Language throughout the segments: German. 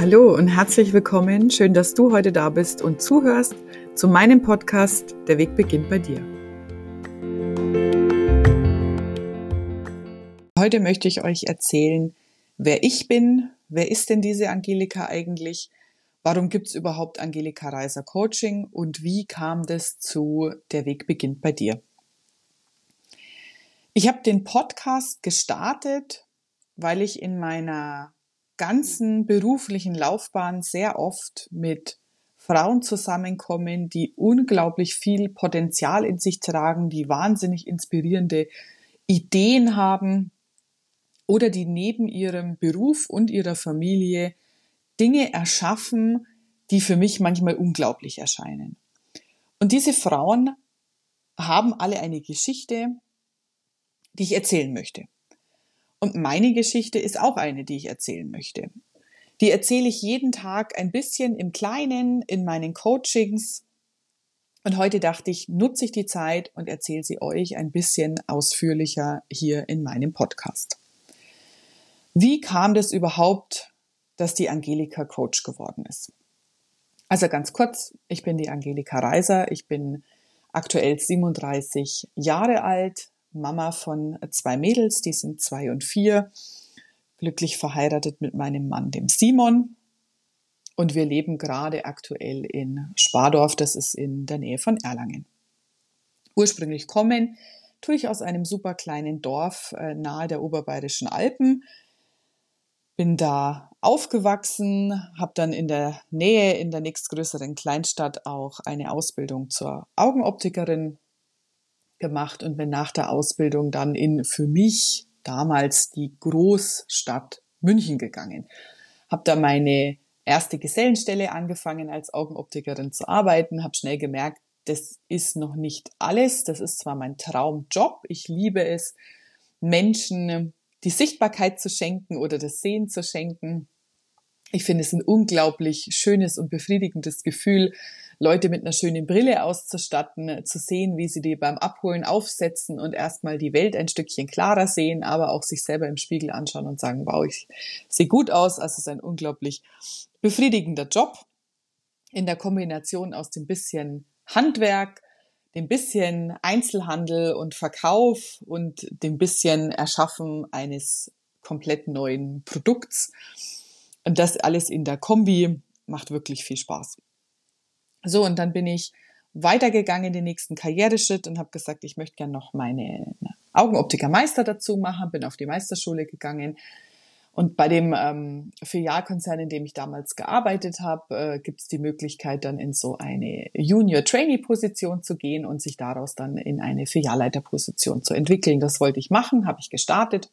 Hallo und herzlich willkommen. Schön, dass du heute da bist und zuhörst zu meinem Podcast Der Weg beginnt bei dir. Heute möchte ich euch erzählen, wer ich bin, wer ist denn diese Angelika eigentlich, warum gibt es überhaupt Angelika Reiser Coaching und wie kam das zu Der Weg beginnt bei dir. Ich habe den Podcast gestartet, weil ich in meiner ganzen beruflichen Laufbahn sehr oft mit Frauen zusammenkommen, die unglaublich viel Potenzial in sich tragen, die wahnsinnig inspirierende Ideen haben oder die neben ihrem Beruf und ihrer Familie Dinge erschaffen, die für mich manchmal unglaublich erscheinen. Und diese Frauen haben alle eine Geschichte, die ich erzählen möchte. Und meine Geschichte ist auch eine, die ich erzählen möchte. Die erzähle ich jeden Tag ein bisschen im Kleinen in meinen Coachings. Und heute dachte ich, nutze ich die Zeit und erzähle sie euch ein bisschen ausführlicher hier in meinem Podcast. Wie kam das überhaupt, dass die Angelika Coach geworden ist? Also ganz kurz, ich bin die Angelika Reiser, ich bin aktuell 37 Jahre alt, Mama von zwei Mädels, die sind zwei und vier, glücklich verheiratet mit meinem Mann, dem Simon. Und wir leben gerade aktuell in Spardorf, das ist in der Nähe von Erlangen. Ursprünglich kommen tue ich aus einem super kleinen Dorf äh, nahe der Oberbayerischen Alpen. Bin da aufgewachsen, habe dann in der Nähe, in der nächstgrößeren Kleinstadt auch eine Ausbildung zur Augenoptikerin gemacht und bin nach der Ausbildung dann in für mich damals die Großstadt München gegangen. Habe da meine erste Gesellenstelle angefangen als Augenoptikerin zu arbeiten, habe schnell gemerkt, das ist noch nicht alles. Das ist zwar mein Traumjob. Ich liebe es, Menschen die Sichtbarkeit zu schenken oder das Sehen zu schenken. Ich finde es ein unglaublich schönes und befriedigendes Gefühl, Leute mit einer schönen Brille auszustatten, äh, zu sehen, wie sie die beim Abholen aufsetzen und erstmal die Welt ein Stückchen klarer sehen, aber auch sich selber im Spiegel anschauen und sagen, wow, ich sehe gut aus. Also es ist ein unglaublich befriedigender Job in der Kombination aus dem bisschen Handwerk, dem bisschen Einzelhandel und Verkauf und dem bisschen Erschaffen eines komplett neuen Produkts. Und das alles in der Kombi macht wirklich viel Spaß. So, und dann bin ich weitergegangen, den nächsten Karriereschritt und habe gesagt, ich möchte gerne noch meine Augenoptikermeister dazu machen, bin auf die Meisterschule gegangen. Und bei dem ähm, Filialkonzern, in dem ich damals gearbeitet habe, äh, gibt es die Möglichkeit, dann in so eine Junior-Trainee-Position zu gehen und sich daraus dann in eine Filialleiterposition zu entwickeln. Das wollte ich machen, habe ich gestartet.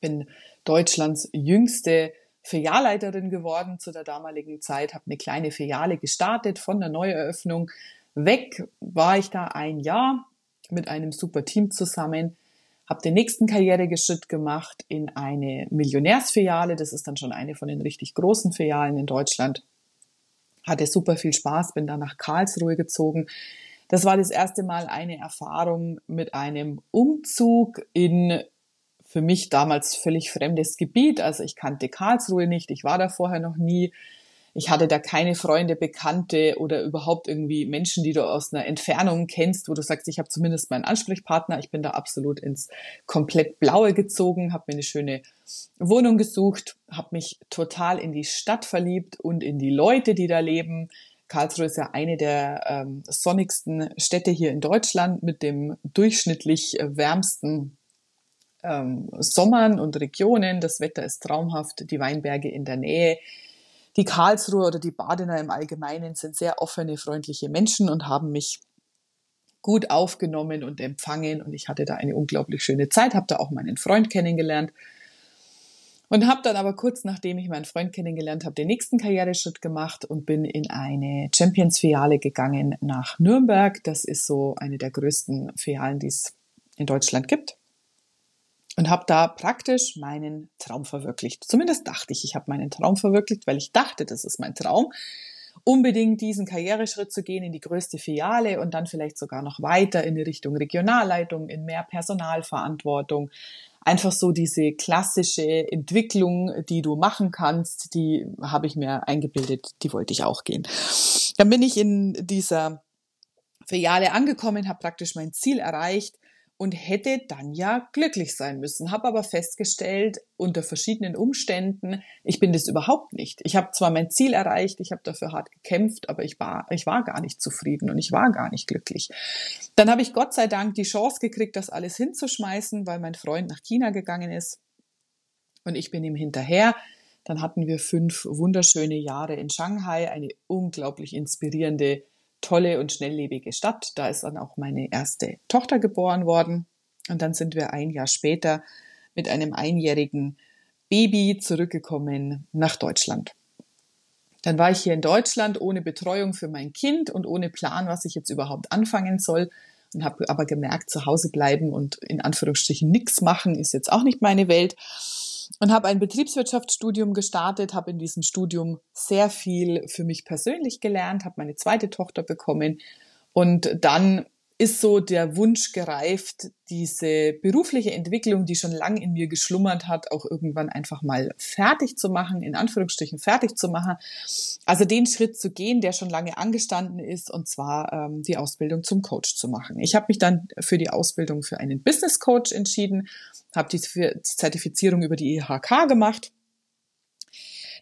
Bin Deutschlands jüngste Filialleiterin geworden zu der damaligen Zeit, habe eine kleine Filiale gestartet von der Neueröffnung. Weg war ich da ein Jahr mit einem super Team zusammen, habe den nächsten Karriereschritt gemacht in eine Millionärsfiliale. Das ist dann schon eine von den richtig großen Filialen in Deutschland. Hatte super viel Spaß, bin dann nach Karlsruhe gezogen. Das war das erste Mal eine Erfahrung mit einem Umzug in für mich damals völlig fremdes Gebiet. Also ich kannte Karlsruhe nicht, ich war da vorher noch nie. Ich hatte da keine Freunde, Bekannte oder überhaupt irgendwie Menschen, die du aus einer Entfernung kennst, wo du sagst, ich habe zumindest meinen Ansprechpartner. Ich bin da absolut ins komplett Blaue gezogen, habe mir eine schöne Wohnung gesucht, habe mich total in die Stadt verliebt und in die Leute, die da leben. Karlsruhe ist ja eine der ähm, sonnigsten Städte hier in Deutschland mit dem durchschnittlich äh, wärmsten ähm, Sommern und Regionen. Das Wetter ist traumhaft, die Weinberge in der Nähe. Die Karlsruhe oder die Badener im Allgemeinen sind sehr offene, freundliche Menschen und haben mich gut aufgenommen und empfangen und ich hatte da eine unglaublich schöne Zeit, habe da auch meinen Freund kennengelernt und habe dann aber kurz nachdem ich meinen Freund kennengelernt habe, den nächsten Karriereschritt gemacht und bin in eine Champions-Filiale gegangen nach Nürnberg. Das ist so eine der größten Filialen, die es in Deutschland gibt und habe da praktisch meinen Traum verwirklicht. Zumindest dachte ich, ich habe meinen Traum verwirklicht, weil ich dachte, das ist mein Traum, unbedingt diesen Karriereschritt zu gehen in die größte Filiale und dann vielleicht sogar noch weiter in die Richtung Regionalleitung, in mehr Personalverantwortung. einfach so diese klassische Entwicklung, die du machen kannst, die habe ich mir eingebildet, die wollte ich auch gehen. Dann bin ich in dieser Filiale angekommen, habe praktisch mein Ziel erreicht und hätte dann ja glücklich sein müssen. Habe aber festgestellt, unter verschiedenen Umständen, ich bin das überhaupt nicht. Ich habe zwar mein Ziel erreicht, ich habe dafür hart gekämpft, aber ich war, ich war gar nicht zufrieden und ich war gar nicht glücklich. Dann habe ich Gott sei Dank die Chance gekriegt, das alles hinzuschmeißen, weil mein Freund nach China gegangen ist und ich bin ihm hinterher. Dann hatten wir fünf wunderschöne Jahre in Shanghai, eine unglaublich inspirierende tolle und schnelllebige Stadt. Da ist dann auch meine erste Tochter geboren worden. Und dann sind wir ein Jahr später mit einem einjährigen Baby zurückgekommen nach Deutschland. Dann war ich hier in Deutschland ohne Betreuung für mein Kind und ohne Plan, was ich jetzt überhaupt anfangen soll. Und habe aber gemerkt, zu Hause bleiben und in Anführungsstrichen nichts machen ist jetzt auch nicht meine Welt und habe ein Betriebswirtschaftsstudium gestartet, habe in diesem Studium sehr viel für mich persönlich gelernt, habe meine zweite Tochter bekommen und dann ist so der Wunsch gereift, diese berufliche Entwicklung, die schon lange in mir geschlummert hat, auch irgendwann einfach mal fertig zu machen, in Anführungsstrichen fertig zu machen. Also den Schritt zu gehen, der schon lange angestanden ist, und zwar ähm, die Ausbildung zum Coach zu machen. Ich habe mich dann für die Ausbildung für einen Business Coach entschieden, habe die Zertifizierung über die IHK gemacht.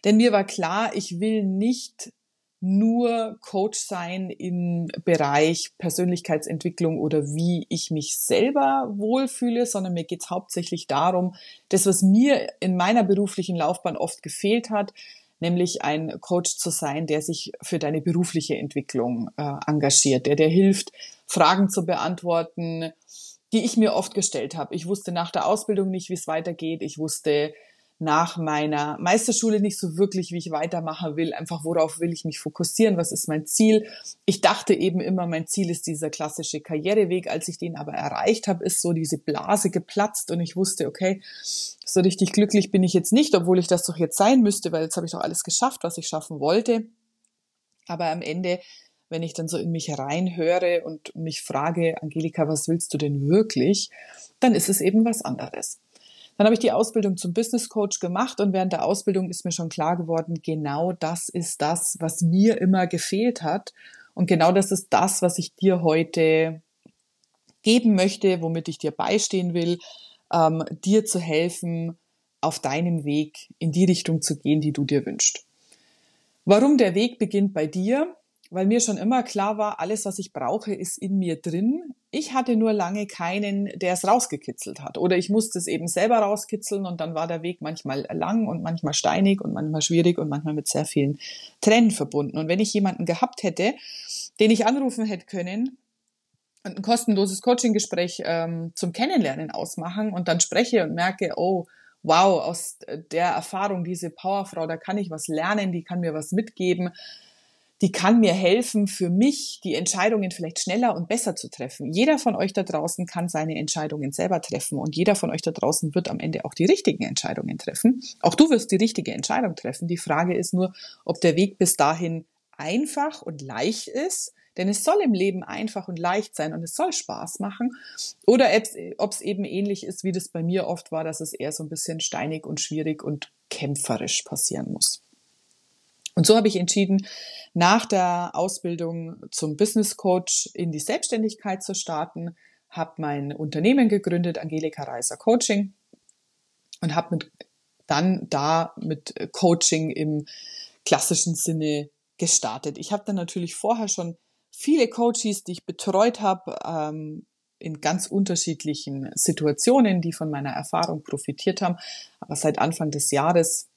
Denn mir war klar, ich will nicht nur Coach sein im Bereich Persönlichkeitsentwicklung oder wie ich mich selber wohlfühle, sondern mir geht es hauptsächlich darum, das, was mir in meiner beruflichen Laufbahn oft gefehlt hat, nämlich ein Coach zu sein, der sich für deine berufliche Entwicklung äh, engagiert, der dir hilft, Fragen zu beantworten, die ich mir oft gestellt habe. Ich wusste nach der Ausbildung nicht, wie es weitergeht. Ich wusste nach meiner Meisterschule nicht so wirklich, wie ich weitermachen will. Einfach, worauf will ich mich fokussieren? Was ist mein Ziel? Ich dachte eben immer, mein Ziel ist dieser klassische Karriereweg. Als ich den aber erreicht habe, ist so diese Blase geplatzt und ich wusste, okay, so richtig glücklich bin ich jetzt nicht, obwohl ich das doch jetzt sein müsste, weil jetzt habe ich doch alles geschafft, was ich schaffen wollte. Aber am Ende, wenn ich dann so in mich reinhöre und mich frage, Angelika, was willst du denn wirklich? Dann ist es eben was anderes. Dann habe ich die Ausbildung zum Business Coach gemacht und während der Ausbildung ist mir schon klar geworden, genau das ist das, was mir immer gefehlt hat. Und genau das ist das, was ich dir heute geben möchte, womit ich dir beistehen will, ähm, dir zu helfen, auf deinem Weg in die Richtung zu gehen, die du dir wünschst. Warum der Weg beginnt bei dir? weil mir schon immer klar war, alles, was ich brauche, ist in mir drin. Ich hatte nur lange keinen, der es rausgekitzelt hat. Oder ich musste es eben selber rauskitzeln und dann war der Weg manchmal lang und manchmal steinig und manchmal schwierig und manchmal mit sehr vielen Tränen verbunden. Und wenn ich jemanden gehabt hätte, den ich anrufen hätte können und ein kostenloses Coaching-Gespräch ähm, zum Kennenlernen ausmachen und dann spreche und merke, oh, wow, aus der Erfahrung, diese Powerfrau, da kann ich was lernen, die kann mir was mitgeben die kann mir helfen, für mich die Entscheidungen vielleicht schneller und besser zu treffen. Jeder von euch da draußen kann seine Entscheidungen selber treffen und jeder von euch da draußen wird am Ende auch die richtigen Entscheidungen treffen. Auch du wirst die richtige Entscheidung treffen. Die Frage ist nur, ob der Weg bis dahin einfach und leicht ist, denn es soll im Leben einfach und leicht sein und es soll Spaß machen. Oder ob es eben ähnlich ist, wie das bei mir oft war, dass es eher so ein bisschen steinig und schwierig und kämpferisch passieren muss. Und so habe ich entschieden, nach der Ausbildung zum Business Coach in die Selbstständigkeit zu starten, habe mein Unternehmen gegründet, Angelika Reiser Coaching, und habe mit, dann da mit Coaching im klassischen Sinne gestartet. Ich habe dann natürlich vorher schon viele Coaches, die ich betreut habe, ähm, in ganz unterschiedlichen Situationen, die von meiner Erfahrung profitiert haben. Aber seit Anfang des Jahres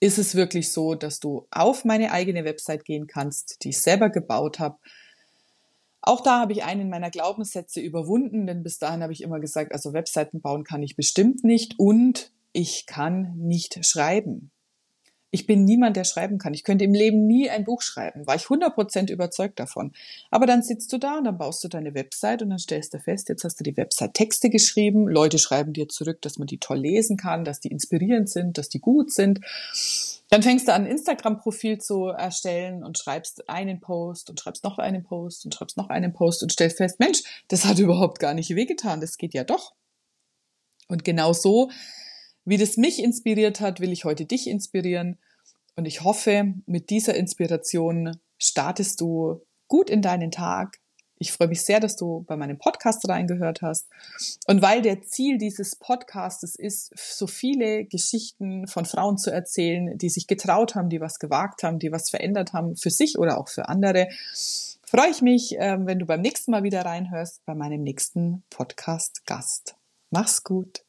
ist es wirklich so, dass du auf meine eigene Website gehen kannst, die ich selber gebaut habe. Auch da habe ich einen meiner Glaubenssätze überwunden, denn bis dahin habe ich immer gesagt, also Webseiten bauen kann ich bestimmt nicht und ich kann nicht schreiben. Ich bin niemand, der schreiben kann. Ich könnte im Leben nie ein Buch schreiben. War ich 100% überzeugt davon. Aber dann sitzt du da und dann baust du deine Website und dann stellst du fest, jetzt hast du die Website Texte geschrieben. Leute schreiben dir zurück, dass man die toll lesen kann, dass die inspirierend sind, dass die gut sind. Dann fängst du an, ein Instagram-Profil zu erstellen und schreibst einen Post und schreibst noch einen Post und schreibst noch einen Post und stellst fest, Mensch, das hat überhaupt gar nicht wehgetan. Das geht ja doch. Und genau so, wie das mich inspiriert hat, will ich heute dich inspirieren. Und ich hoffe, mit dieser Inspiration startest du gut in deinen Tag. Ich freue mich sehr, dass du bei meinem Podcast reingehört hast. Und weil der Ziel dieses Podcastes ist, so viele Geschichten von Frauen zu erzählen, die sich getraut haben, die was gewagt haben, die was verändert haben für sich oder auch für andere, freue ich mich, ähm, wenn du beim nächsten Mal wieder reinhörst bei meinem nächsten Podcast-Gast. Mach's gut.